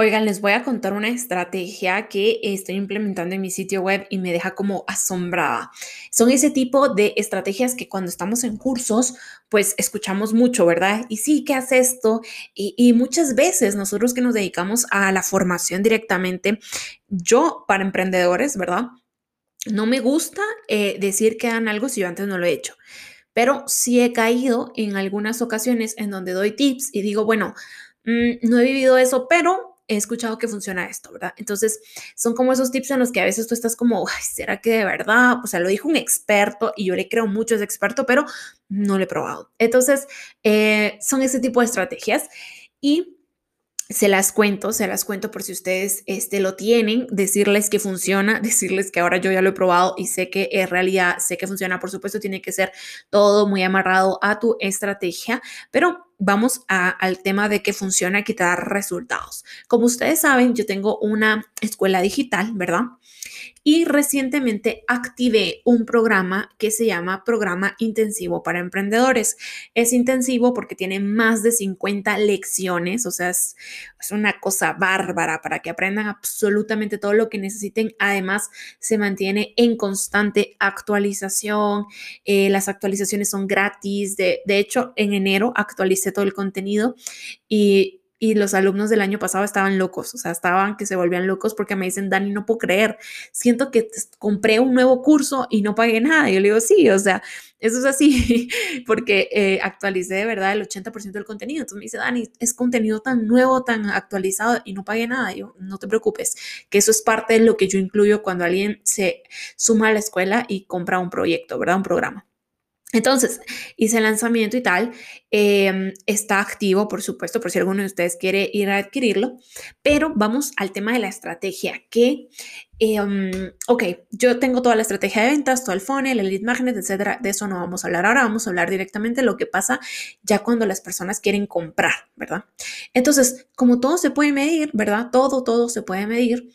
Oigan, les voy a contar una estrategia que estoy implementando en mi sitio web y me deja como asombrada. Son ese tipo de estrategias que cuando estamos en cursos, pues escuchamos mucho, ¿verdad? Y sí, ¿qué hace esto? Y, muchas veces nosotros que nos dedicamos a la formación directamente, yo para emprendedores, ¿verdad? No me gusta eh, decir que hagan algo si yo antes no lo he hecho pero sí he caído en algunas ocasiones en donde doy tips y digo, bueno, mm, no he vivido eso, pero he escuchado que funciona esto, ¿verdad? Entonces, son como esos tips en los que a veces tú estás como, ¿será que de verdad? O sea, lo dijo un experto y yo le creo mucho a ese experto, pero no lo he probado. Entonces, eh, son ese tipo de estrategias y se las cuento, se las cuento por si ustedes este, lo tienen, decirles que funciona, decirles que ahora yo ya lo he probado y sé que en realidad sé que funciona. Por supuesto, tiene que ser todo muy amarrado a tu estrategia, pero vamos al tema de que funciona da resultados. Como ustedes saben, yo tengo una escuela digital, ¿verdad? Y recientemente activé un programa que se llama Programa Intensivo para Emprendedores. Es intensivo porque tiene más de 50 lecciones, o sea, es, una cosa bárbara para que aprendan absolutamente todo lo que necesiten. Además, se mantiene en constante actualización. Eh, las actualizaciones son gratis. De, de hecho, en enero actualicé todo el contenido y y los alumnos del año pasado estaban locos, o sea, estaban que se volvían locos porque me dicen, Dani, no puedo creer, siento que compré un nuevo curso y no pagué nada. Yo le digo, sí, o sea, eso es así, porque eh, actualicé de verdad el 80% del contenido. Entonces me dice, Dani, es contenido tan nuevo, tan actualizado y no pagué nada. Yo, no te preocupes, que eso es parte de lo que yo incluyo cuando alguien se suma a la escuela y compra un proyecto, ¿verdad? Un programa. Entonces, hice el lanzamiento y tal. Em, está activo, por supuesto, por si alguno de ustedes quiere ir a adquirirlo. Pero vamos al tema de la estrategia, que, em, ok, yo tengo toda la estrategia de ventas, todo el funnel, el lead magnet, etcétera. De eso no vamos a hablar ahora. Vamos a hablar directamente de lo que pasa ya cuando las personas quieren comprar, ¿verdad? Entonces, como todo se puede medir, ¿verdad? Todo, todo se puede medir.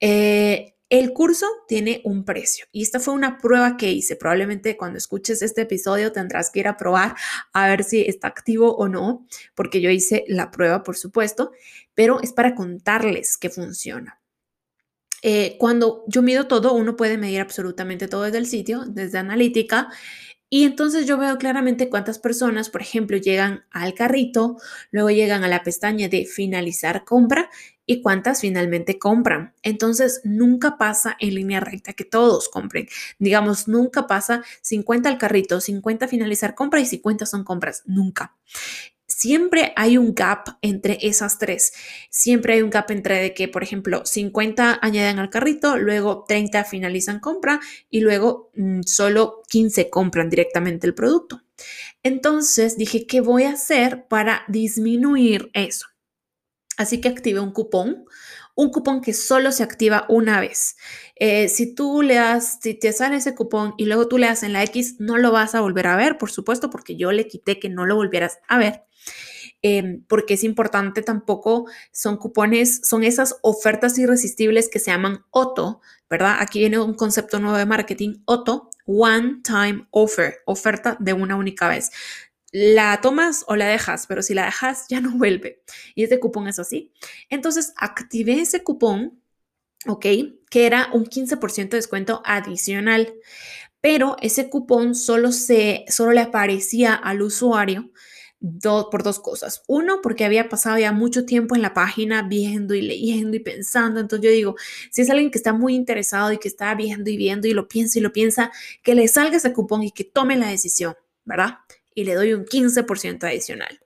Eh, el curso tiene un precio y esta fue una prueba que hice. Probablemente cuando escuches este episodio tendrás que ir a probar a ver si está activo o no, porque yo hice la prueba, por supuesto, pero es para contarles que funciona. Eh, cuando yo mido todo, uno puede medir absolutamente todo desde el sitio, desde analítica, y entonces yo veo claramente cuántas personas, por ejemplo, llegan al carrito, luego llegan a la pestaña de finalizar compra y cuántas finalmente compran. Entonces, nunca pasa en línea recta que todos compren. Digamos, nunca pasa 50 al carrito, 50 finalizar compra y 50 son compras. Nunca siempre hay un gap entre esas tres. Siempre hay un gap entre de que, por ejemplo, 50 añaden al carrito, luego 30 finalizan compra y luego mm, solo 15 compran directamente el producto. Entonces dije, ¿qué voy a hacer para disminuir eso? Así que activé un cupón, un cupón que solo se activa una vez. Eh, si tú le das, si te sale ese cupón y luego tú le das en la X, no lo vas a volver a ver, por supuesto, porque yo le quité que no lo volvieras a ver. Em, porque es importante tampoco, son cupones, son esas ofertas irresistibles que se llaman OTO, ¿verdad? Aquí viene un concepto nuevo de marketing, OTO, One Time Offer, oferta de una única vez. La tomas o la dejas, pero si la dejas ya no vuelve. Y este cupón es así. Entonces activé ese cupón, ¿ok? Que era un 15% de descuento adicional. Pero ese cupón solo, se, solo le aparecía al usuario por dos cosas. Uno, porque había pasado ya mucho tiempo en la página viendo y leyendo y pensando. Entonces yo digo, si es alguien que está muy interesado y que está viendo y viendo y lo piensa y lo piensa, que le salga ese cupón y que tome la decisión, ¿verdad? Y le doy un 15% adicional.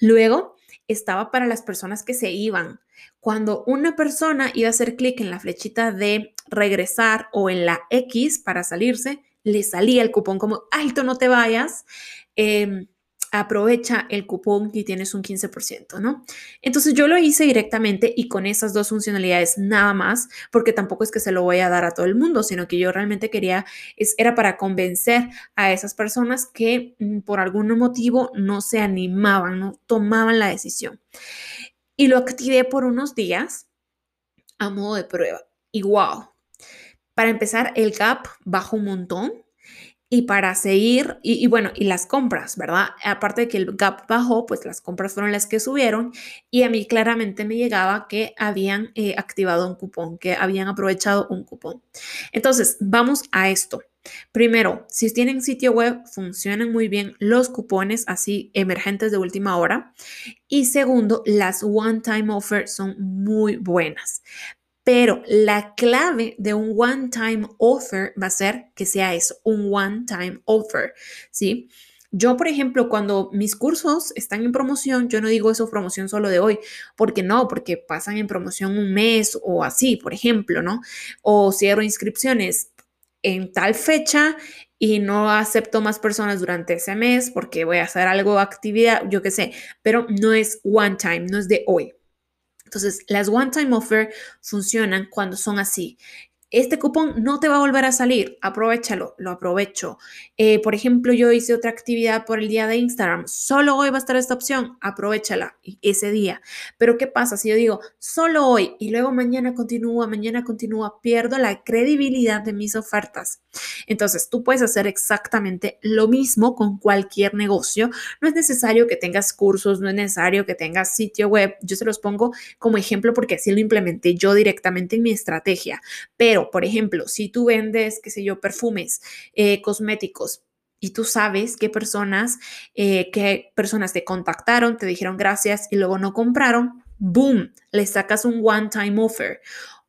Luego, estaba para las personas que se iban. Cuando una persona iba a hacer clic en la flechita de regresar o en la X para salirse, le salía el cupón como, alto, no te vayas. Eh, aprovecha el cupón y tienes un 15%, ¿no? Entonces yo lo hice directamente y con esas dos funcionalidades nada más, porque tampoco es que se lo voy a dar a todo el mundo, sino que yo realmente quería, es, era para convencer a esas personas que mm, por algún motivo no se animaban, no tomaban la decisión. Y lo activé por unos días a modo de prueba. Y wow, para empezar, el gap bajó un montón. Y para seguir, y, bueno, y las compras, ¿verdad? Aparte de que el gap bajó, pues las compras fueron las que subieron y a mí claramente me llegaba que habían eh, activado un cupón, que habían aprovechado un cupón. Entonces, vamos a esto. Primero, si tienen sitio web, funcionan muy bien los cupones así emergentes de última hora. Y segundo, las one-time offers son muy buenas. Pero la clave de un one-time offer va a ser que sea eso, un one-time offer, ¿sí? Yo, por ejemplo, cuando mis cursos están en promoción, yo no digo eso promoción solo de hoy, porque no, porque pasan en promoción un mes o así, por ejemplo, ¿no? O cierro inscripciones en tal fecha y no acepto más personas durante ese mes porque voy a hacer algo, actividad, yo qué sé, pero no es one time, no es de hoy. Entonces, las one time offer funcionan cuando son así, este cupón no te va a volver a salir, aprovechalo, lo aprovecho. Eh, por ejemplo, yo hice otra actividad por el día de Instagram, solo hoy va a estar esta opción, aprovechala ese día. Pero ¿qué pasa si yo digo solo hoy y luego mañana continúa, mañana continúa, pierdo la credibilidad de mis ofertas? Entonces, tú puedes hacer exactamente lo mismo con cualquier negocio. No es necesario que tengas cursos, no es necesario que tengas sitio web. Yo se los pongo como ejemplo porque así lo implementé yo directamente en mi estrategia. Pero por ejemplo, si tú vendes, qué sé yo, perfumes, eh, cosméticos, y tú sabes qué personas, eh, qué personas te contactaron, te dijeron gracias y luego no compraron, boom, le sacas un one-time offer.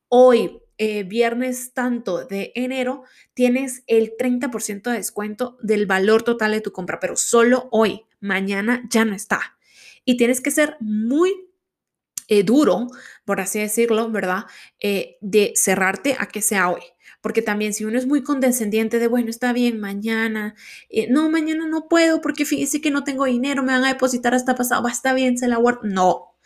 Hoy, eh, viernes tanto de enero, tienes el 30% de descuento del valor total de tu compra, pero solo hoy, mañana ya no está. Y tienes que ser muy eh, duro, por así decirlo, ¿verdad? Eh, de cerrarte a que sea hoy. Porque también si uno es muy condescendiente de, bueno, está bien, mañana, eh, no, mañana no puedo porque fíjese que no tengo dinero, me van a depositar hasta pasado, va, está bien, se la guardo. No,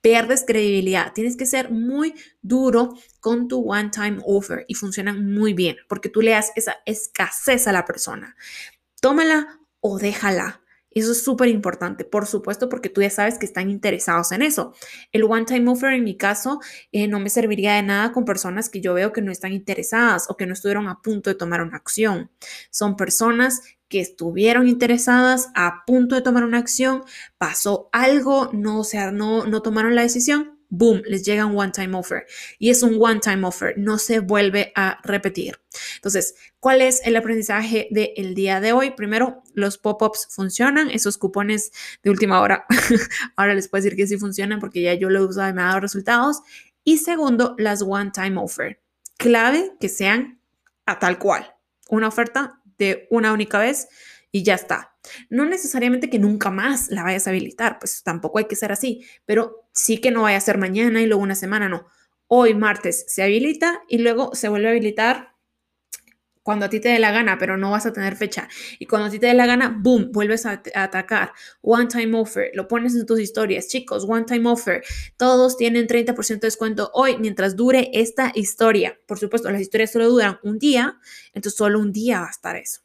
pierdes credibilidad. Tienes que ser muy duro con tu one-time offer y funcionan muy bien porque tú le das esa escasez a la persona. Tómala o déjala. Eso es súper importante, por supuesto, porque tú ya sabes que están interesados en eso. El one-time offer en mi caso eh, no me serviría de nada con personas que yo veo que no están interesadas o que no estuvieron a punto de tomar una acción. Son personas que estuvieron interesadas a punto de tomar una acción, pasó algo, no, o sea, no, no tomaron la decisión, boom, les llega un one-time offer. Y es un one-time offer, no se vuelve a repetir. Entonces, ¿cuál es el aprendizaje del día de hoy? Primero, los pop-ups funcionan, esos cupones de última hora. Ahora les puedo decir que sí funcionan porque ya yo lo he usado y me ha dado resultados. Y segundo, las one-time offer. Clave que sean a tal cual. Una oferta de una única vez y ya está. No necesariamente que nunca más la vayas a habilitar, pues tampoco hay que ser así, pero sí que no vaya a ser mañana y luego una semana, no. Hoy martes se habilita y luego se vuelve a habilitar cuando a ti te dé la gana, pero no vas a tener fecha. Y cuando a ti te dé la gana, boom, vuelves a, atacar. One time offer, lo pones en tus historias. Chicos, one time offer. Todos tienen 30% de descuento hoy mientras dure esta historia. Por supuesto, las historias solo duran un día, entonces solo un día va a estar eso.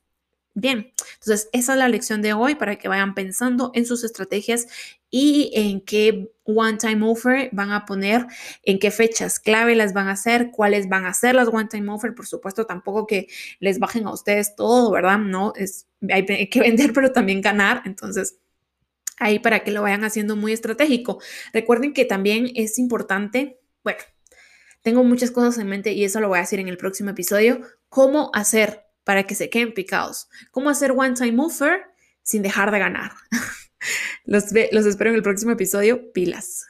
Bien, entonces esa es la lección de hoy para que vayan pensando en sus estrategias y en qué one-time offer van a poner, en qué fechas clave las van a hacer, cuáles van a ser las one-time offer. Por supuesto, tampoco que les bajen a ustedes todo, ¿verdad? No, es, hay que vender, pero también ganar. Entonces, ahí para que lo vayan haciendo muy estratégico. Recuerden que también es importante, bueno, tengo muchas cosas en mente y eso lo voy a decir en el próximo episodio, cómo hacer para que se queden picados. ¿Cómo hacer one time offer sin dejar de ganar? los, los espero en el próximo episodio. Pilas.